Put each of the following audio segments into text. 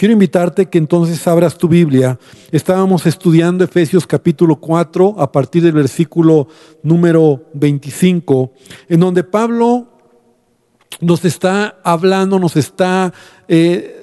Quiero invitarte que entonces abras tu Biblia. Estábamos estudiando Efesios capítulo 4 a partir del versículo número 25, en donde Pablo nos está hablando, nos está eh,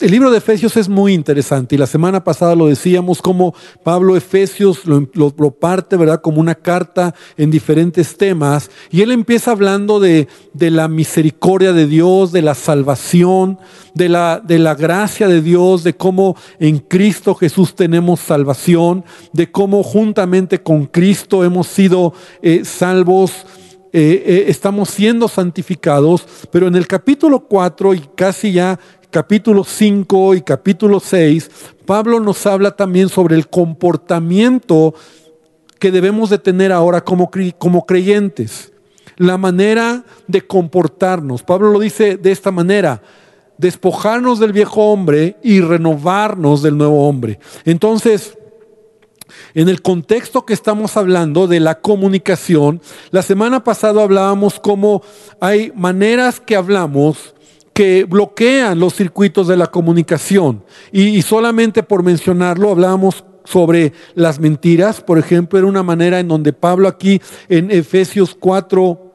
el libro de Efesios es muy interesante y la semana pasada lo decíamos como Pablo Efesios lo, parte, ¿verdad? Como una carta en diferentes temas y él empieza hablando de, la misericordia de Dios, de la salvación, de la, de la gracia de Dios, de cómo en Cristo Jesús tenemos salvación, de cómo juntamente con Cristo hemos sido eh, salvos. Eh, eh, estamos siendo santificados, pero en el capítulo 4 y casi ya capítulo 5 y capítulo 6, Pablo nos habla también sobre el comportamiento que debemos de tener ahora como, como creyentes, la manera de comportarnos. Pablo lo dice de esta manera, despojarnos del viejo hombre y renovarnos del nuevo hombre. Entonces, en el contexto que estamos hablando de la comunicación, la semana pasada hablábamos cómo hay maneras que hablamos que bloquean los circuitos de la comunicación. Y, solamente por mencionarlo, hablábamos sobre las mentiras, por ejemplo, era una manera en donde Pablo aquí en Efesios 4,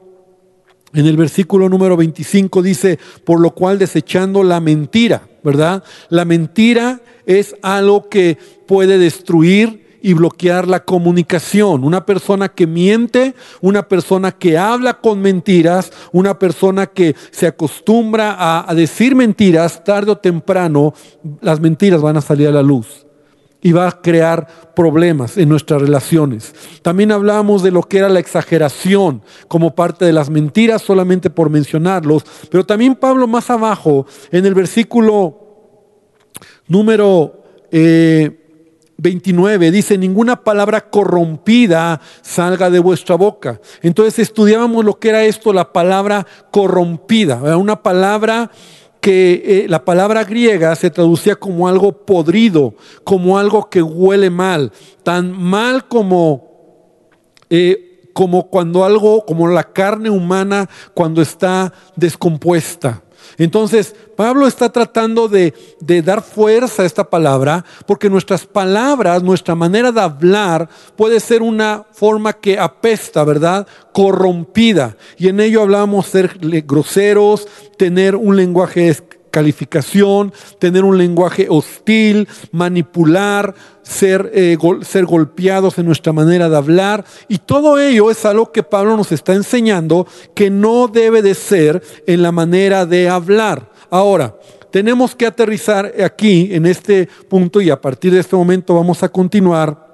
en el versículo número 25 dice, por lo cual desechando la mentira, ¿verdad? La mentira es algo que puede destruir y bloquear la comunicación. Una persona que miente, una persona que habla con mentiras, una persona que se acostumbra a, decir mentiras, tarde o temprano las mentiras van a salir a la luz y va a crear problemas en nuestras relaciones. También hablamos de lo que era la exageración como parte de las mentiras, solamente por mencionarlos, pero también Pablo más abajo, en el versículo número eh, 29 dice, ninguna palabra corrompida salga de vuestra boca. Entonces estudiábamos lo que era esto, la palabra corrompida, una palabra que eh, la palabra griega se traducía como algo podrido, como algo que huele mal, tan mal como, eh, como cuando algo, como la carne humana cuando está descompuesta. Entonces, Pablo está tratando de, dar fuerza a esta palabra, porque nuestras palabras, nuestra manera de hablar puede ser una forma que apesta, ¿verdad? Corrompida. Y en ello hablamos ser groseros, tener un lenguaje calificación, tener un lenguaje hostil, manipular, ser, eh, ser golpeados en nuestra manera de hablar. Y todo ello es algo que Pablo nos está enseñando que no debe de ser en la manera de hablar. Ahora, tenemos que aterrizar aquí en este punto y a partir de este momento vamos a continuar.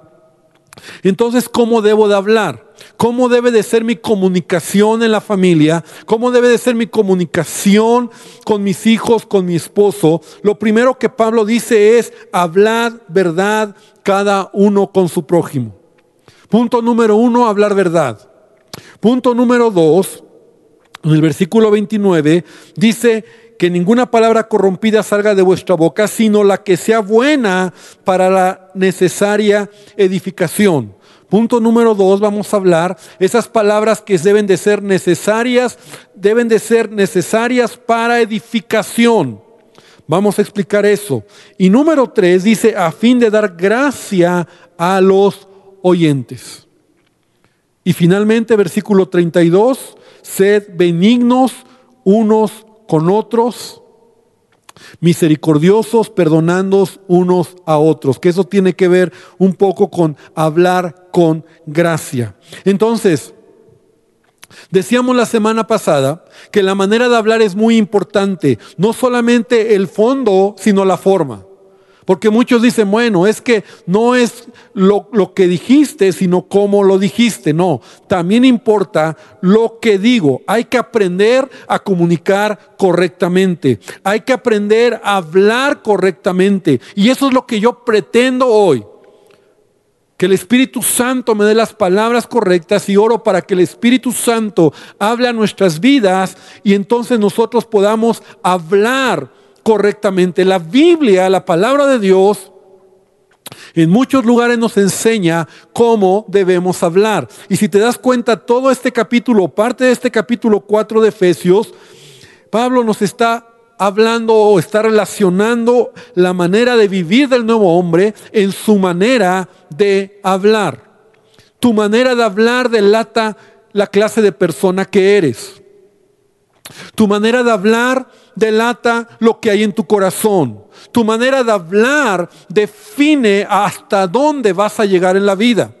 Entonces, ¿cómo debo de hablar? Cómo debe de ser mi comunicación en la familia, cómo debe de ser mi comunicación con mis hijos, con mi esposo, lo primero que Pablo dice es hablar verdad cada uno con su prójimo. Punto número uno, hablar verdad. Punto número dos, en el versículo 29, dice que ninguna palabra corrompida salga de vuestra boca, sino la que sea buena para la necesaria edificación. Punto número dos, vamos a hablar esas palabras que deben de ser necesarias, deben de ser necesarias para edificación. Vamos a explicar eso. Y número tres dice, a fin de dar gracia a los oyentes. Y finalmente, versículo 32, sed benignos unos con otros misericordiosos, perdonando unos a otros, que eso tiene que ver un poco con hablar con gracia. Entonces, decíamos la semana pasada que la manera de hablar es muy importante, no solamente el fondo, sino la forma. Porque muchos dicen, bueno, es que no es lo, que dijiste, sino cómo lo dijiste. No, también importa lo que digo. Hay que aprender a comunicar correctamente. Hay que aprender a hablar correctamente. Y eso es lo que yo pretendo hoy. Que el Espíritu Santo me dé las palabras correctas y oro para que el Espíritu Santo hable a nuestras vidas y entonces nosotros podamos hablar correctamente. La Biblia, la palabra de Dios, en muchos lugares nos enseña cómo debemos hablar. Y si te das cuenta, todo este capítulo, parte de este capítulo 4 de Efesios, Pablo nos está hablando o está relacionando la manera de vivir del nuevo hombre en su manera de hablar. Tu manera de hablar delata la clase de persona que eres. Tu manera de hablar delata lo que hay en tu corazón. Tu manera de hablar define hasta dónde vas a llegar en la vida.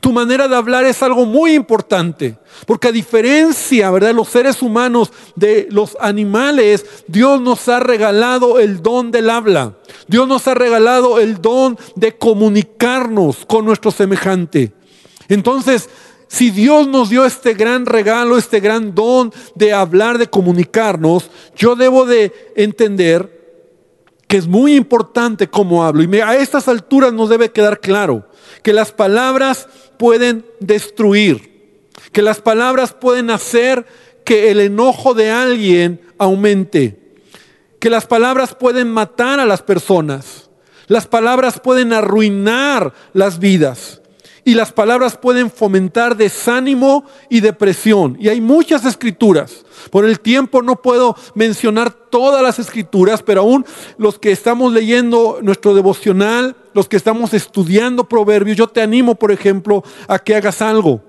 Tu manera de hablar es algo muy importante, porque a diferencia, ¿verdad?, de los seres humanos, de los animales, Dios nos ha regalado el don del habla. Dios nos ha regalado el don de comunicarnos con nuestro semejante. Entonces, si Dios nos dio este gran regalo, este gran don de hablar, de comunicarnos, yo debo de entender que es muy importante cómo hablo. Y a estas alturas nos debe quedar claro que las palabras pueden destruir, que las palabras pueden hacer que el enojo de alguien aumente, que las palabras pueden matar a las personas, las palabras pueden arruinar las vidas y las palabras pueden fomentar desánimo y depresión. Y hay muchas escrituras. Por el tiempo no puedo mencionar todas las escrituras, pero aún los que estamos leyendo nuestro devocional, los que estamos estudiando proverbios, yo te animo, por ejemplo, a que hagas algo.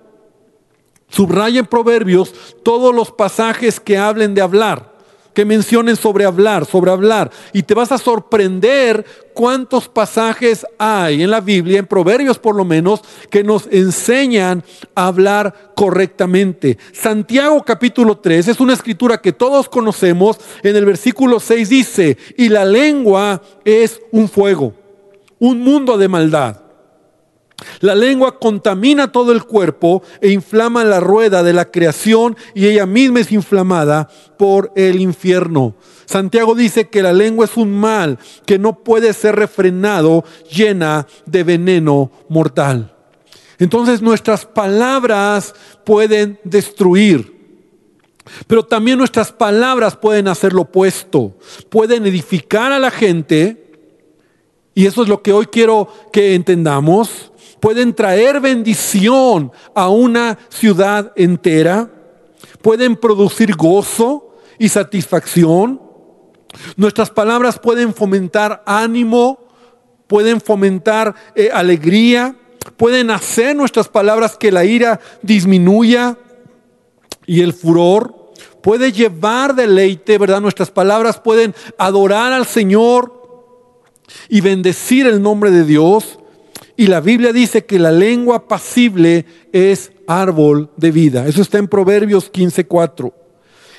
Subraya en proverbios todos los pasajes que hablen de hablar que mencionen sobre hablar, sobre hablar. Y te vas a sorprender cuántos pasajes hay en la Biblia, en Proverbios por lo menos, que nos enseñan a hablar correctamente. Santiago capítulo 3 es una escritura que todos conocemos. En el versículo 6 dice, y la lengua es un fuego, un mundo de maldad. La lengua contamina todo el cuerpo e inflama la rueda de la creación y ella misma es inflamada por el infierno. Santiago dice que la lengua es un mal que no puede ser refrenado, llena de veneno mortal. Entonces nuestras palabras pueden destruir. Pero también nuestras palabras pueden hacer lo opuesto. Pueden edificar a la gente. Y eso es lo que hoy quiero que entendamos pueden traer bendición a una ciudad entera, pueden producir gozo y satisfacción. Nuestras palabras pueden fomentar ánimo, pueden fomentar eh, alegría, pueden hacer nuestras palabras que la ira disminuya y el furor. Puede llevar deleite, ¿verdad? Nuestras palabras pueden adorar al Señor y bendecir el nombre de Dios. Y la Biblia dice que la lengua pasible es árbol de vida. Eso está en Proverbios 15:4.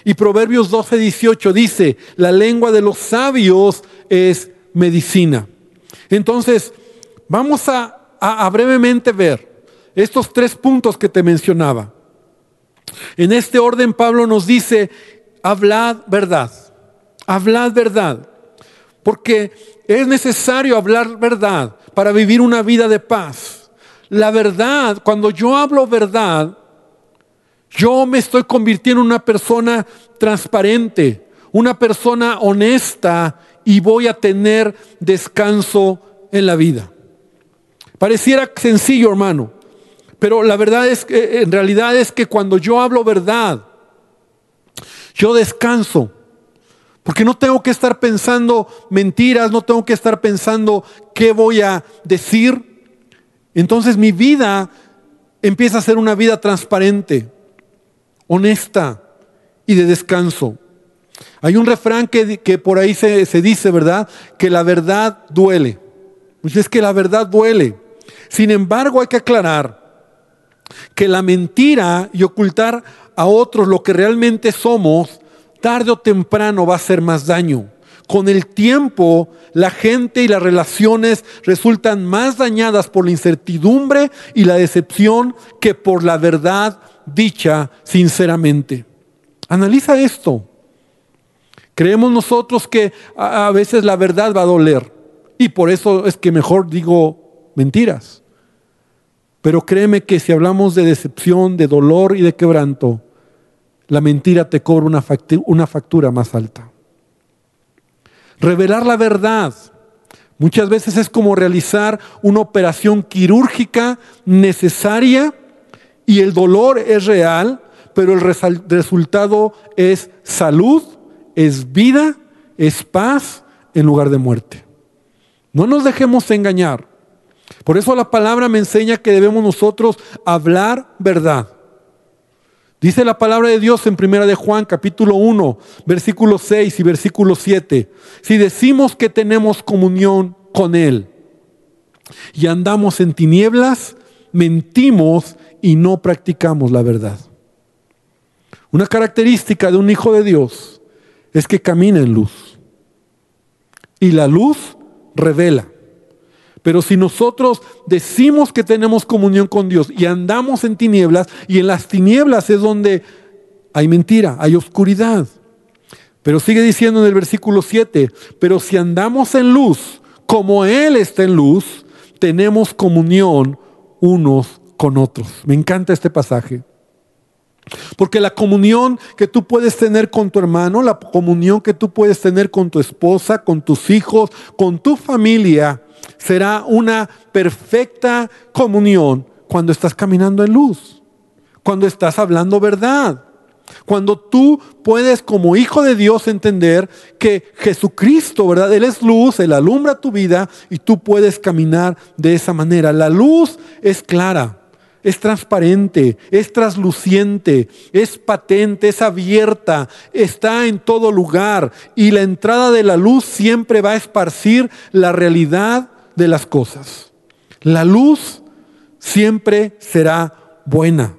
Y Proverbios 12:18 dice, la lengua de los sabios es medicina. Entonces, vamos a brevemente ver estos tres puntos que te mencionaba. En este orden Pablo nos dice, hablad verdad, hablad verdad, porque es necesario hablar verdad para vivir una vida de paz. La verdad, cuando yo hablo verdad, yo me estoy convirtiendo en una persona transparente, una persona honesta y voy a tener descanso en la vida. Pareciera sencillo, hermano, pero la verdad es que en realidad es que cuando yo hablo verdad, yo descanso. Porque no tengo que estar pensando mentiras, no tengo que estar pensando qué voy a decir. Entonces mi vida empieza a ser una vida transparente, honesta y de descanso. Hay un refrán que, que por ahí se, se, dice, ¿verdad? Que la verdad duele. Pues es que la verdad duele. Sin embargo, hay que aclarar que la mentira y ocultar a otros lo que realmente somos tarde o temprano va a hacer más daño. Con el tiempo, la gente y las relaciones resultan más dañadas por la incertidumbre y la decepción que por la verdad dicha sinceramente. Analiza esto. Creemos nosotros que a veces la verdad va a doler y por eso es que mejor digo mentiras. Pero créeme que si hablamos de decepción, de dolor y de quebranto, la mentira te cobra una factura, más alta. Revelar la verdad muchas veces es como realizar una operación quirúrgica necesaria y el dolor es real, pero el resultado es salud, es vida es paz en lugar de muerte. No nos dejemos engañar. Por eso la palabra me enseña que debemos nosotros hablar verdad. Dice la palabra de Dios en Primera de Juan, capítulo 1, versículo 6 y versículo 7. Si decimos que tenemos comunión con Él y andamos en tinieblas, mentimos y no practicamos la verdad. Una característica de un hijo de Dios es que camina en luz. Y la luz revela. Pero si nosotros decimos que tenemos comunión con Dios y andamos en tinieblas, y en las tinieblas es donde hay mentira, hay oscuridad. Pero sigue diciendo en el versículo 7, pero si andamos en luz, como Él está en luz, tenemos comunión unos con otros. Me encanta este pasaje. Porque la comunión que tú puedes tener con tu hermano, la comunión que tú puedes tener con tu esposa, con tus hijos, con tu familia, será una perfecta comunión cuando estás caminando en luz, cuando estás hablando verdad, cuando tú puedes como hijo de Dios entender que Jesucristo, ¿verdad? Él es luz, Él alumbra tu vida y tú puedes caminar de esa manera. La luz es clara es transparente, es trasluciente, es patente, es abierta, está en todo lugar y la entrada de la luz siempre va a esparcir la realidad de las cosas. La luz siempre será buena.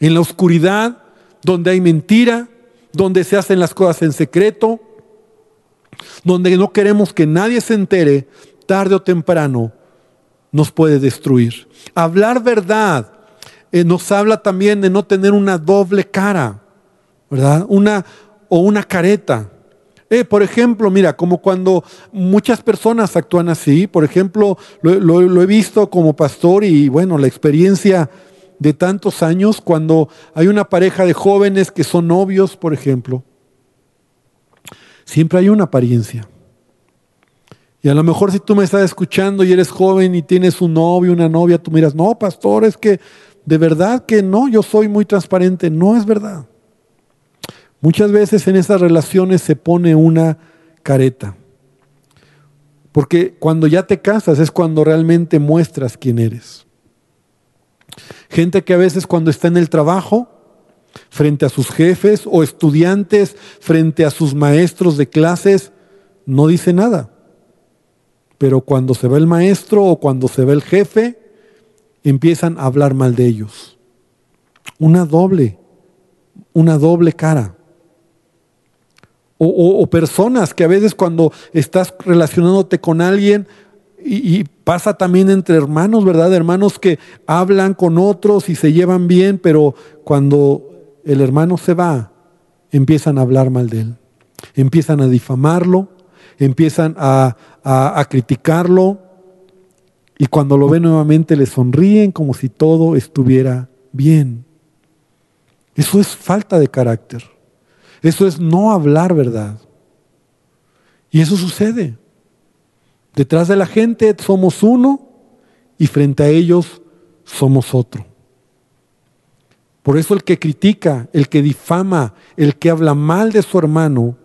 En la oscuridad, donde hay mentira, donde se hacen las cosas en secreto, donde no queremos que nadie se entere, tarde o temprano nos puede destruir. Hablar verdad eh, nos habla también de no tener una doble cara, ¿verdad? Una o una careta. Eh, por ejemplo, mira, como cuando muchas personas actúan así, por ejemplo, lo, he visto como pastor y bueno, la experiencia de tantos años, cuando hay una pareja de jóvenes que son novios, por ejemplo, siempre hay una apariencia. Y a lo mejor si tú me estás escuchando y eres joven y tienes un novio, una novia, tú miras, no, pastor, es que de verdad que no, yo soy muy transparente. No es verdad. Muchas veces en esas relaciones se pone una careta. Porque cuando ya te casas es cuando realmente muestras quién eres. Gente que a veces cuando está en el trabajo, frente a sus jefes o estudiantes, frente a sus maestros de clases, no dice nada. Pero cuando se ve el maestro o cuando se ve el jefe, empiezan a hablar mal de ellos. Una doble, una doble cara. O, personas que a veces cuando estás relacionándote con alguien, y, pasa también entre hermanos, ¿verdad? Hermanos que hablan con otros y se llevan bien, pero cuando el hermano se va, empiezan a hablar mal de él, empiezan a difamarlo, empiezan a, a, criticarlo y cuando lo ven nuevamente le sonríen como si todo estuviera bien. Eso es falta de carácter. Eso es no hablar verdad. Y eso sucede. Detrás de la gente somos uno y frente a ellos somos otro. Por eso el que critica, el que difama, el que habla mal de su hermano,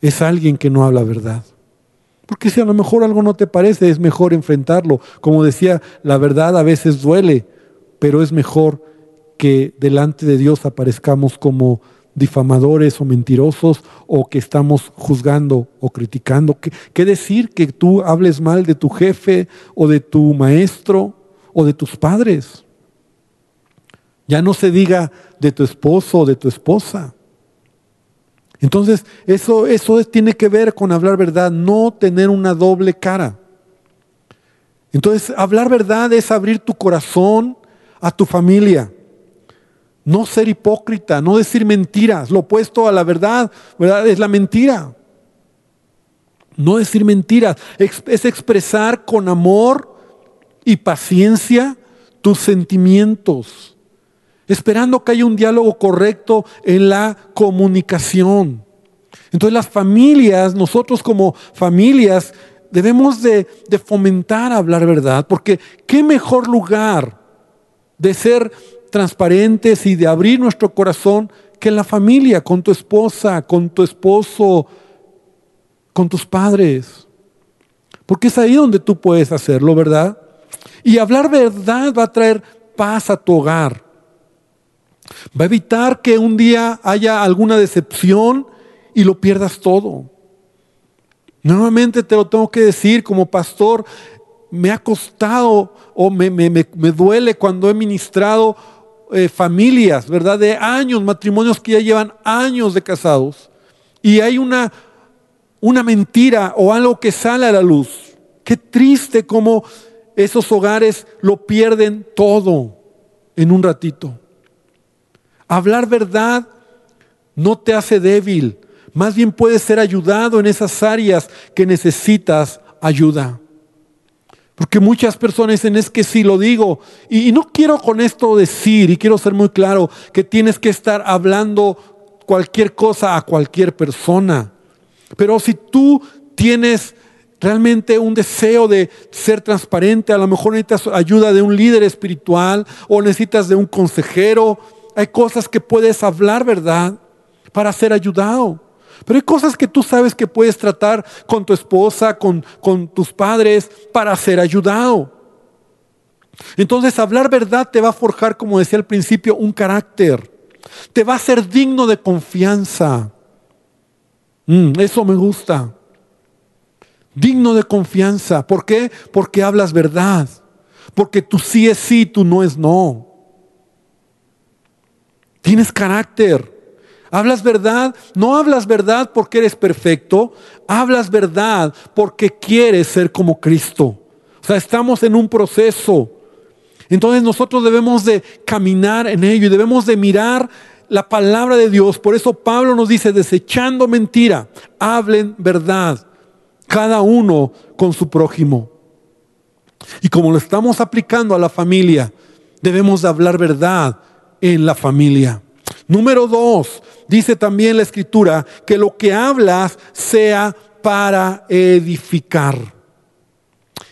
es alguien que no habla verdad. Porque si a lo mejor algo no te parece, es mejor enfrentarlo. Como decía, la verdad a veces duele, pero es mejor que delante de Dios aparezcamos como difamadores o mentirosos o que estamos juzgando o criticando. ¿Qué, ¿Qué, decir que tú hables mal de tu jefe o de tu maestro o de tus padres? Ya no se diga de tu esposo o de tu esposa. Entonces, eso, eso tiene que ver con hablar verdad, no tener una doble cara. Entonces, hablar verdad es abrir tu corazón a tu familia. No ser hipócrita, no decir mentiras. Lo opuesto a la verdad, ¿verdad? Es la mentira. No decir mentiras, es expresar con amor y paciencia tus sentimientos esperando que haya un diálogo correcto en la comunicación. Entonces las familias, nosotros como familias, debemos de, fomentar hablar verdad, porque qué mejor lugar de ser transparentes y de abrir nuestro corazón que la familia, con tu esposa, con tu esposo, con tus padres. Porque es ahí donde tú puedes hacerlo, ¿verdad? Y hablar verdad va a traer paz a tu hogar. Va a evitar que un día haya alguna decepción y lo pierdas todo. Nuevamente te lo tengo que decir como pastor, me ha costado o me, duele cuando he ministrado eh, familias, ¿verdad? De años, matrimonios que ya llevan años de casados. Y hay una, una mentira o algo que sale a la luz. Qué triste como esos hogares lo pierden todo en un ratito. Hablar verdad no te hace débil, más bien puedes ser ayudado en esas áreas que necesitas ayuda. Porque muchas personas dicen, es que si lo digo, y, no quiero con esto decir, y quiero ser muy claro, que tienes que estar hablando cualquier cosa a cualquier persona. Pero si tú tienes realmente un deseo de ser transparente, a lo mejor necesitas ayuda de un líder espiritual o necesitas de un consejero, hay cosas que puedes hablar, ¿verdad? Para ser ayudado. Pero hay cosas que tú sabes que puedes tratar con tu esposa, con, con tus padres, para ser ayudado. Entonces hablar verdad te va a forjar, como decía al principio, un carácter. Te va a ser digno de confianza. Mm, eso me gusta. Digno de confianza. ¿Por qué? Porque hablas verdad. Porque tu sí es sí, tu no es no. Tienes carácter. Hablas verdad, no hablas verdad porque eres perfecto, hablas verdad porque quieres ser como Cristo. O sea, estamos en un proceso. Entonces nosotros debemos de caminar en ello y debemos de mirar la palabra de Dios. Por eso Pablo nos dice, desechando mentira, hablen verdad, cada uno con su prójimo. Y como lo estamos aplicando a la familia, debemos de hablar verdad en la familia. Número dos, dice también la escritura que lo que hablas sea para edificar.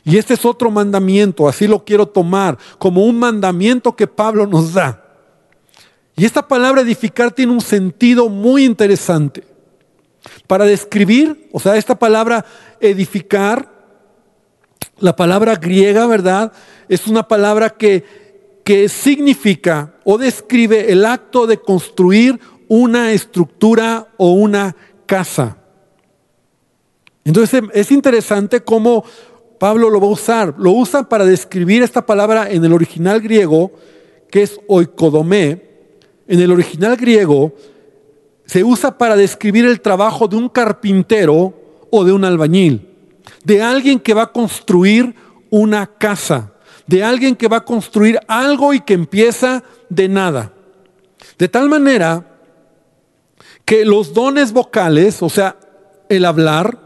Y este es otro mandamiento, así lo quiero tomar, como un mandamiento que Pablo nos da. Y esta palabra edificar tiene un sentido muy interesante. Para describir, o sea, esta palabra edificar, la palabra griega, ¿verdad? Es una palabra que que significa o describe el acto de construir una estructura o una casa. Entonces es interesante cómo Pablo lo va a usar. Lo usa para describir esta palabra en el original griego, que es oikodomé. En el original griego se usa para describir el trabajo de un carpintero o de un albañil, de alguien que va a construir una casa de alguien que va a construir algo y que empieza de nada. De tal manera que los dones vocales, o sea, el hablar,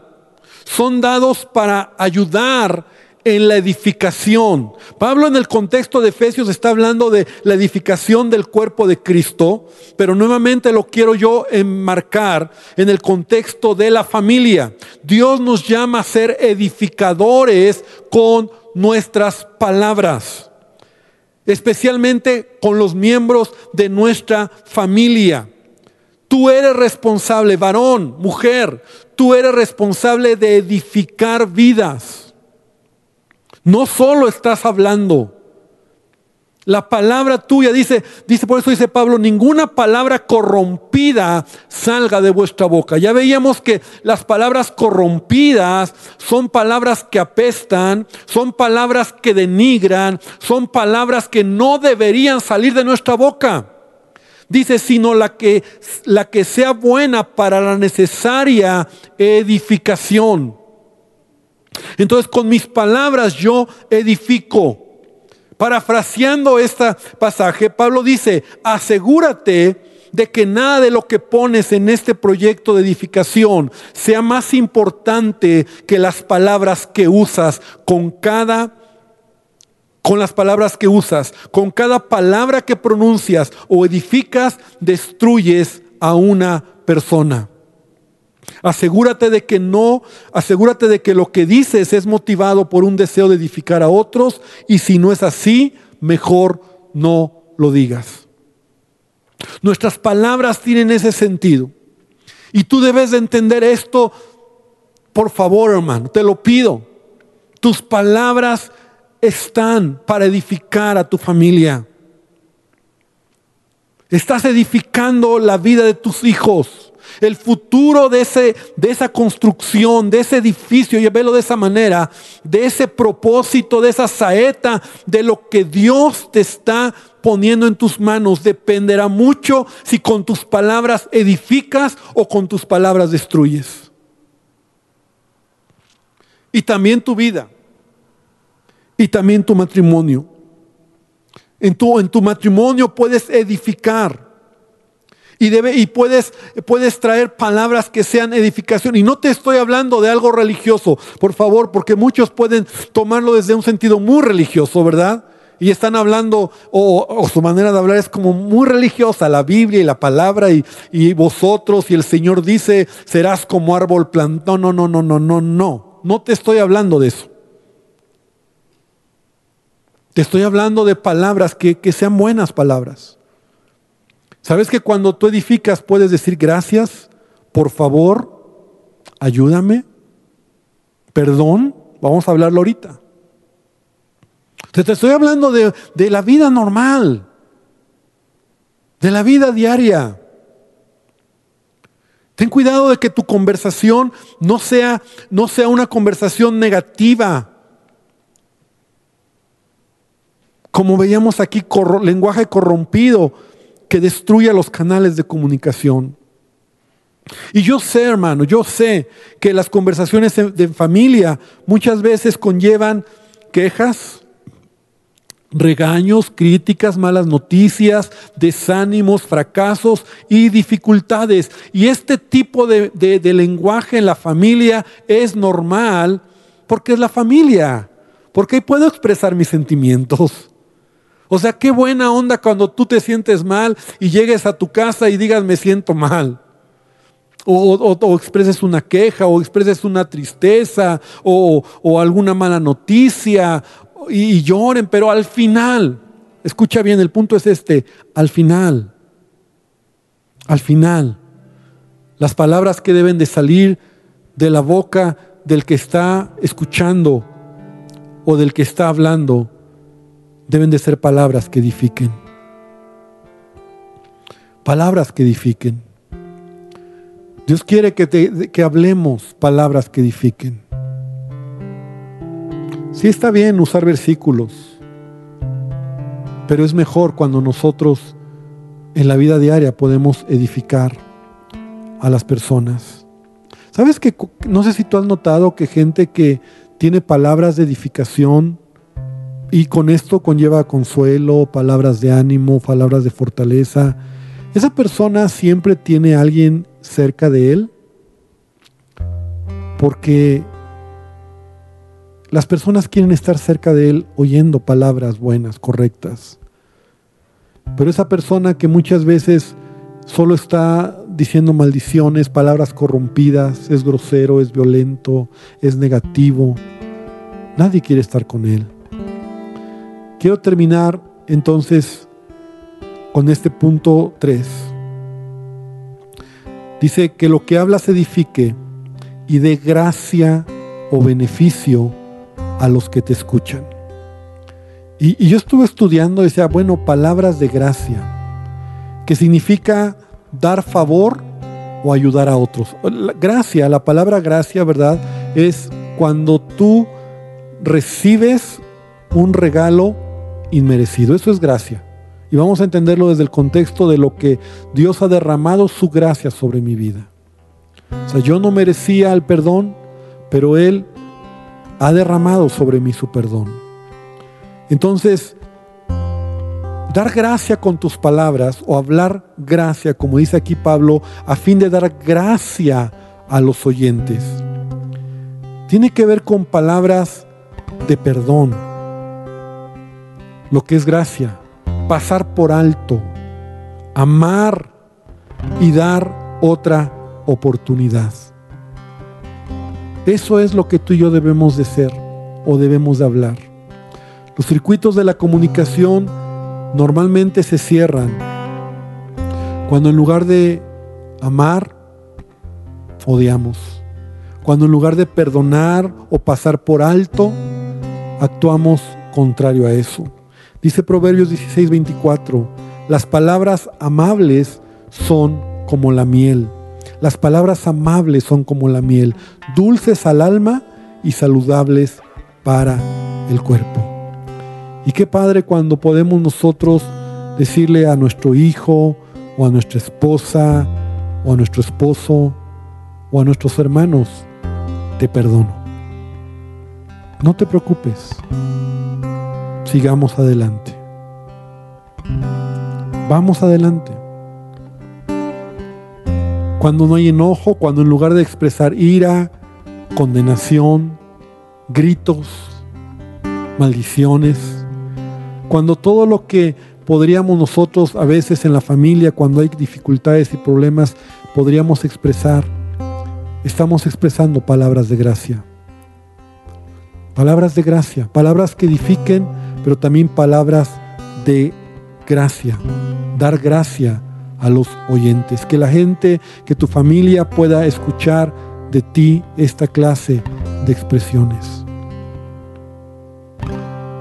son dados para ayudar en la edificación. Pablo en el contexto de Efesios está hablando de la edificación del cuerpo de Cristo, pero nuevamente lo quiero yo enmarcar en el contexto de la familia. Dios nos llama a ser edificadores con nuestras palabras, especialmente con los miembros de nuestra familia. Tú eres responsable, varón, mujer, tú eres responsable de edificar vidas. No solo estás hablando, la palabra tuya dice, dice por eso dice Pablo, ninguna palabra corrompida salga de vuestra boca. Ya veíamos que las palabras corrompidas son palabras que apestan, son palabras que denigran, son palabras que no deberían salir de nuestra boca. Dice, sino la que, la que sea buena para la necesaria edificación. Entonces, con mis palabras yo edifico. Parafraseando este pasaje, Pablo dice, asegúrate de que nada de lo que pones en este proyecto de edificación sea más importante que las palabras que usas con cada con las palabras que usas, con cada palabra que pronuncias o edificas, destruyes a una persona. Asegúrate de que no, asegúrate de que lo que dices es motivado por un deseo de edificar a otros y si no es así, mejor no lo digas. Nuestras palabras tienen ese sentido. Y tú debes de entender esto Por favor, hermano, te lo pido. Tus palabras están para edificar a tu familia. Estás edificando la vida de tus hijos. El futuro de, ese, de esa construcción, de ese edificio, y velo de esa manera, de ese propósito, de esa saeta, de lo que Dios te está poniendo en tus manos, dependerá mucho si con tus palabras edificas o con tus palabras destruyes. Y también tu vida. Y también tu matrimonio. En tu, en tu matrimonio puedes edificar. Y, debe, y puedes, puedes traer palabras que sean edificación. Y no te estoy hablando de algo religioso, por favor, porque muchos pueden tomarlo desde un sentido muy religioso, ¿verdad? y están hablando, o, su manera de hablar es como muy religiosa, la Biblia y la palabra, y, y vosotros, y el Señor dice, serás como árbol plantado. No, no, no, no, no, no, no te estoy hablando de eso. Te estoy hablando de palabras que, que sean buenas palabras. ¿Sabes que cuando tú edificas puedes decir gracias, por favor, ayúdame, perdón? Vamos a hablarlo ahorita. Te, estoy hablando de, de la vida normal, de la vida diaria. Ten cuidado de que tu conversación no sea, no sea una conversación negativa. Como veíamos aquí, lenguaje corrompido que destruye los canales de comunicación. Y yo sé, hermano, yo sé que las conversaciones de familia muchas veces conllevan quejas, regaños, críticas, malas noticias, desánimos, fracasos y dificultades. Y este tipo de, lenguaje en la familia es normal porque es la familia, porque ahí puedo expresar mis sentimientos. O sea, qué buena onda cuando tú te sientes mal y llegues a tu casa y digas me siento mal. O, expreses una queja, o expreses una tristeza, o, o alguna mala noticia, y, lloren, pero al final, escucha bien, el punto es este, al final, al final, las palabras que deben de salir de la boca del que está escuchando o del que está hablando, deben de ser palabras que edifiquen. Palabras que edifiquen. Dios quiere que, que hablemos palabras que edifiquen. Sí está bien usar versículos, pero es mejor cuando nosotros en la vida diaria podemos edificar a las personas. ¿Sabes que no sé si tú has notado que gente que tiene palabras de edificación y con esto conlleva consuelo, palabras de ánimo, palabras de fortaleza, esa persona siempre tiene a alguien cerca de él? Porque las personas quieren estar cerca de Él oyendo palabras buenas, correctas. Pero esa persona que muchas veces solo está diciendo maldiciones, palabras corrompidas, es grosero, es violento, es negativo, nadie quiere estar con Él. Quiero terminar entonces con este punto 3. Dice que lo que habla se edifique y de gracia o beneficio a los que te escuchan. Y, yo estuve estudiando, decía, bueno, palabras de gracia, que significa dar favor o ayudar a otros. gracia, la palabra gracia, ¿verdad? Es cuando tú recibes un regalo inmerecido. Eso es gracia. Y vamos a entenderlo desde el contexto de lo que Dios ha derramado su gracia sobre mi vida. O sea, yo no merecía el perdón, pero Él ha derramado sobre mí su perdón. Entonces, dar gracia con tus palabras o hablar gracia, como dice aquí Pablo, a fin de dar gracia a los oyentes, tiene que ver con palabras de perdón, lo que es gracia, pasar por alto, amar y dar otra oportunidad. Eso es lo que tú y yo debemos de ser o debemos de hablar. Los circuitos de la comunicación normalmente se cierran cuando en lugar de amar, odiamos. Cuando en lugar de perdonar o pasar por alto, actuamos contrario a eso. Dice Proverbios 16, 24, las palabras amables son como la miel. Las palabras amables son como la miel, dulces al alma y saludables para el cuerpo. Y qué padre cuando podemos nosotros decirle a nuestro hijo o a nuestra esposa o a nuestro esposo o a nuestros hermanos, te perdono. No te preocupes. Sigamos adelante. Vamos adelante. Cuando no hay enojo, cuando en lugar de expresar ira, condenación, gritos, maldiciones, cuando todo lo que podríamos nosotros a veces en la familia, cuando hay dificultades y problemas, podríamos expresar, estamos expresando palabras de gracia. Palabras de gracia, palabras que edifiquen, pero también palabras de gracia, dar gracia a los oyentes, que la gente, que tu familia pueda escuchar de ti esta clase de expresiones.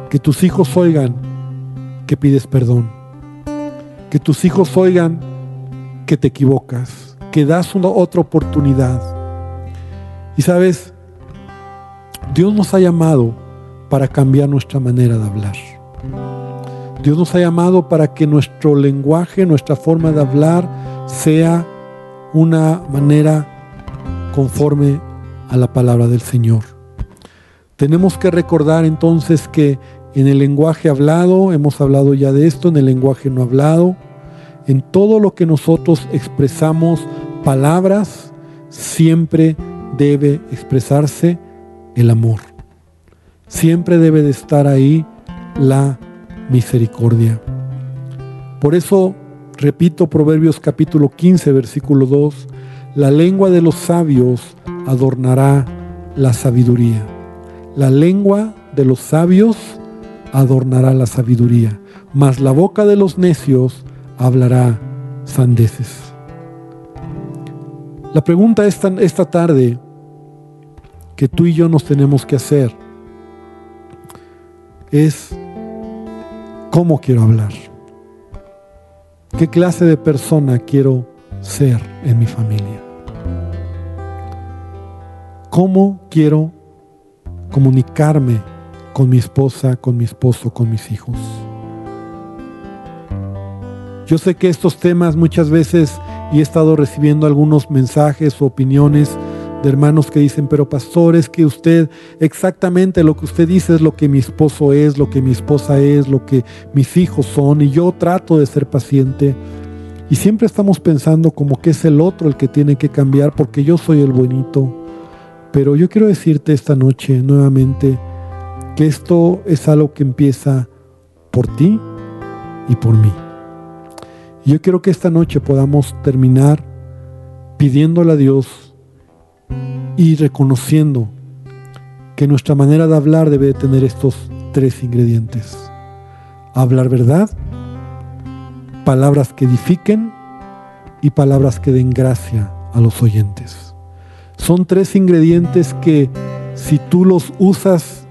Que tus hijos oigan que pides perdón. Que tus hijos oigan que te equivocas, que das una otra oportunidad. Y sabes, Dios nos ha llamado para cambiar nuestra manera de hablar. Dios nos ha llamado para que nuestro lenguaje, nuestra forma de hablar sea una manera conforme a la palabra del Señor. Tenemos que recordar entonces que en el lenguaje hablado, hemos hablado ya de esto, en el lenguaje no hablado, en todo lo que nosotros expresamos palabras, siempre debe expresarse el amor. Siempre debe de estar ahí la misericordia. Por eso, repito Proverbios capítulo 15, versículo 2, la lengua de los sabios adornará la sabiduría. La lengua de los sabios adornará la sabiduría, mas la boca de los necios hablará sandeces. La pregunta esta, esta tarde que tú y yo nos tenemos que hacer es, ¿cómo quiero hablar? ¿Qué clase de persona quiero ser en mi familia? ¿Cómo quiero comunicarme con mi esposa, con mi esposo, con mis hijos? Yo sé que estos temas muchas veces, y he estado recibiendo algunos mensajes o opiniones, de hermanos que dicen, pero pastor, es que usted exactamente lo que usted dice es lo que mi esposo es, lo que mi esposa es, lo que mis hijos son, y yo trato de ser paciente. Y siempre estamos pensando como que es el otro el que tiene que cambiar porque yo soy el buenito. Pero yo quiero decirte esta noche nuevamente que esto es algo que empieza por ti y por mí. Y yo quiero que esta noche podamos terminar pidiéndole a Dios y reconociendo que nuestra manera de hablar debe tener estos tres ingredientes. Hablar verdad, palabras que edifiquen y palabras que den gracia a los oyentes. Son tres ingredientes que si tú los usas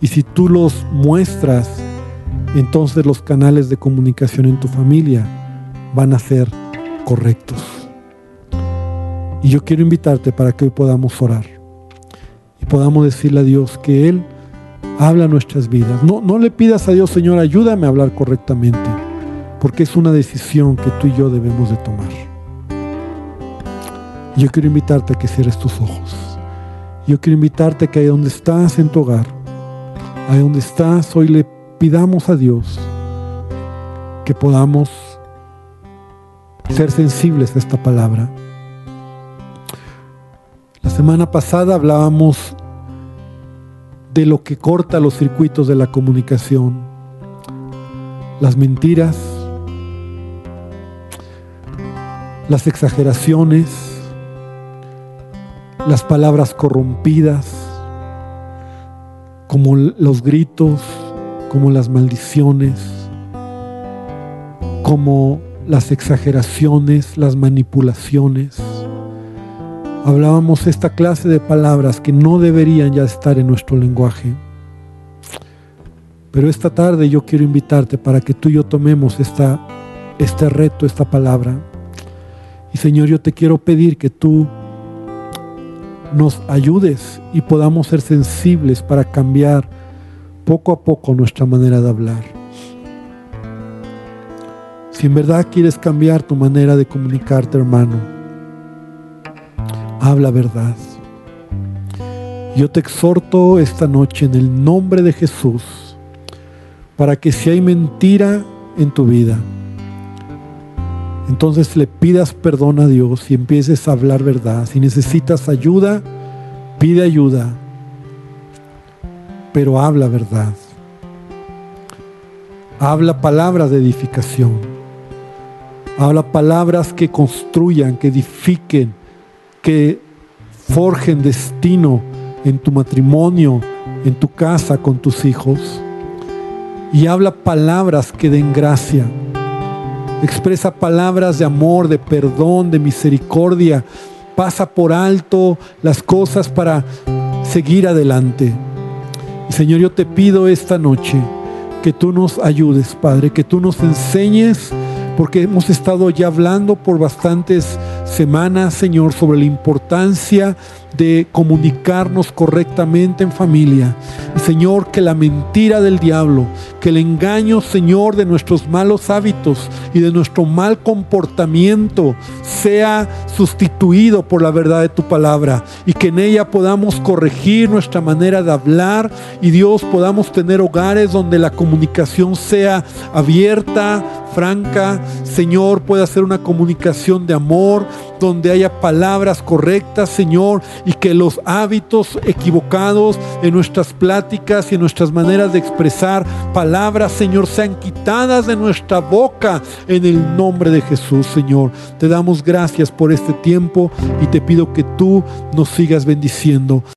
y si tú los muestras, entonces los canales de comunicación en tu familia van a ser correctos. Y yo quiero invitarte para que hoy podamos orar y podamos decirle a Dios que Él habla nuestras vidas. No, no le pidas a Dios, Señor, ayúdame a hablar correctamente, porque es una decisión que tú y yo debemos de tomar. Yo quiero invitarte a que cierres tus ojos. Yo quiero invitarte a que ahí donde estás en tu hogar, ahí donde estás, hoy le pidamos a Dios que podamos ser sensibles a esta palabra semana pasada hablábamos de lo que corta los circuitos de la comunicación, las mentiras, las exageraciones, las palabras corrompidas, como los gritos, como las maldiciones, como las exageraciones, las manipulaciones hablábamos esta clase de palabras que no deberían ya estar en nuestro lenguaje. Pero esta tarde yo quiero invitarte para que tú y yo tomemos esta, este reto, esta palabra. Y Señor, yo te quiero pedir que tú nos ayudes y podamos ser sensibles para cambiar poco a poco nuestra manera de hablar. Si en verdad quieres cambiar tu manera de comunicarte, hermano, habla verdad. Yo te exhorto esta noche en el nombre de Jesús para que si hay mentira en tu vida, entonces le pidas perdón a Dios y empieces a hablar verdad. Si necesitas ayuda, pide ayuda, pero habla verdad. Habla palabras de edificación. Habla palabras que construyan, que edifiquen, que forjen destino en tu matrimonio, en tu casa, con tus hijos. Y habla palabras que den gracia. Expresa palabras de amor, de perdón, de misericordia. Pasa por alto las cosas para seguir adelante. Señor, yo te pido esta noche que tú nos ayudes, Padre, que tú nos enseñes, porque hemos estado ya hablando por bastantes semanas, Señor, sobre la importancia de comunicarnos correctamente en familia. Señor, que la mentira del diablo, que el engaño, Señor, de nuestros malos hábitos y de nuestro mal comportamiento sea sustituido por la verdad de tu palabra y que en ella podamos corregir nuestra manera de hablar y Dios podamos tener hogares donde la comunicación sea abierta, franca. Señor, pueda ser una comunicación de amor, donde haya palabras correctas, Señor, y que los hábitos equivocados en nuestras pláticas y en nuestras maneras de expresar palabras, Señor, sean quitadas de nuestra boca en el nombre de Jesús, Señor. Te damos gracias por este tiempo y te pido que tú nos sigas bendiciendo.